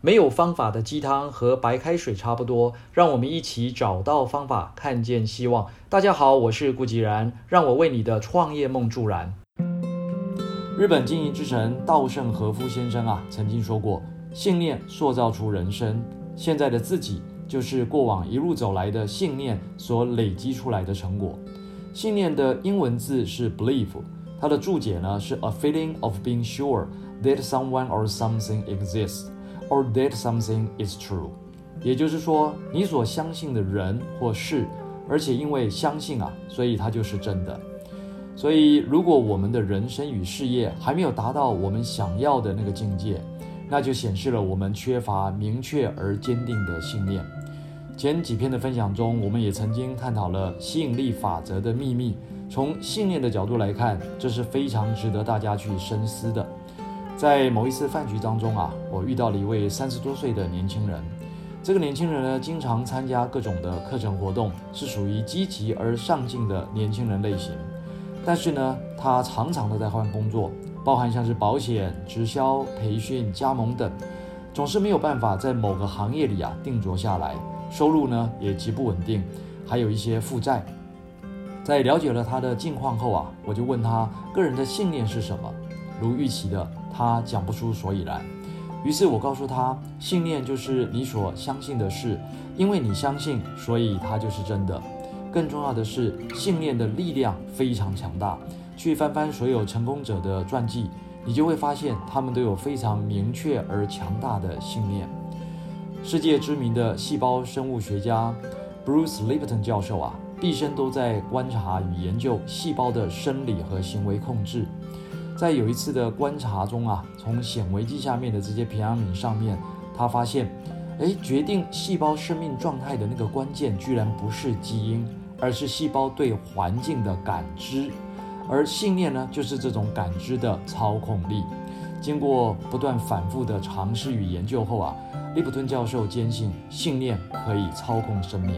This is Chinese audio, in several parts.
没有方法的鸡汤和白开水差不多，让我们一起找到方法，看见希望。大家好，我是顾吉然，让我为你的创业梦助燃。日本经营之神稻盛和夫先生啊，曾经说过：“信念塑造出人生，现在的自己就是过往一路走来的信念所累积出来的成果。”信念的英文字是 belief，它的注解呢是 a feeling of being sure that someone or something exists。Or that something is true，也就是说，你所相信的人或事，而且因为相信啊，所以它就是真的。所以，如果我们的人生与事业还没有达到我们想要的那个境界，那就显示了我们缺乏明确而坚定的信念。前几篇的分享中，我们也曾经探讨了吸引力法则的秘密。从信念的角度来看，这是非常值得大家去深思的。在某一次饭局当中啊，我遇到了一位三十多岁的年轻人。这个年轻人呢，经常参加各种的课程活动，是属于积极而上进的年轻人类型。但是呢，他常常的在换工作，包含像是保险、直销、培训、加盟等，总是没有办法在某个行业里啊定着下来，收入呢也极不稳定，还有一些负债。在了解了他的近况后啊，我就问他个人的信念是什么。如预期的。他讲不出所以然，于是我告诉他，信念就是你所相信的事，因为你相信，所以它就是真的。更重要的是，信念的力量非常强大。去翻翻所有成功者的传记，你就会发现他们都有非常明确而强大的信念。世界知名的细胞生物学家 Bruce Lipton 教授啊，毕生都在观察与研究细胞的生理和行为控制。在有一次的观察中啊，从显微镜下面的这些培养皿上面，他发现，哎，决定细胞生命状态的那个关键，居然不是基因，而是细胞对环境的感知，而信念呢，就是这种感知的操控力。经过不断反复的尝试与研究后啊，利普顿教授坚信信念可以操控生命。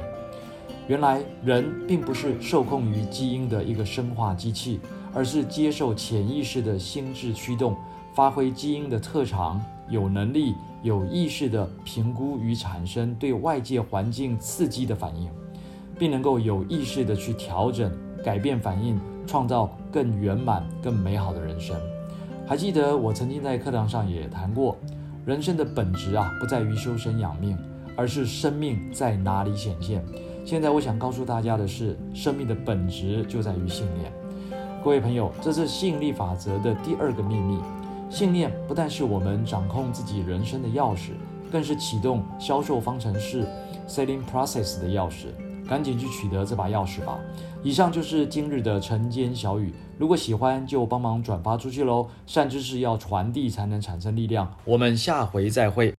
原来人并不是受控于基因的一个生化机器。而是接受潜意识的心智驱动，发挥基因的特长，有能力、有意识的评估与产生对外界环境刺激的反应，并能够有意识的去调整、改变反应，创造更圆满、更美好的人生。还记得我曾经在课堂上也谈过，人生的本质啊，不在于修身养命，而是生命在哪里显现。现在我想告诉大家的是，生命的本质就在于信念。各位朋友，这是吸引力法则的第二个秘密。信念不但是我们掌控自己人生的钥匙，更是启动销售方程式 （selling process） 的钥匙。赶紧去取得这把钥匙吧！以上就是今日的晨间小语。如果喜欢，就帮忙转发出去喽。善知识要传递，才能产生力量。我们下回再会。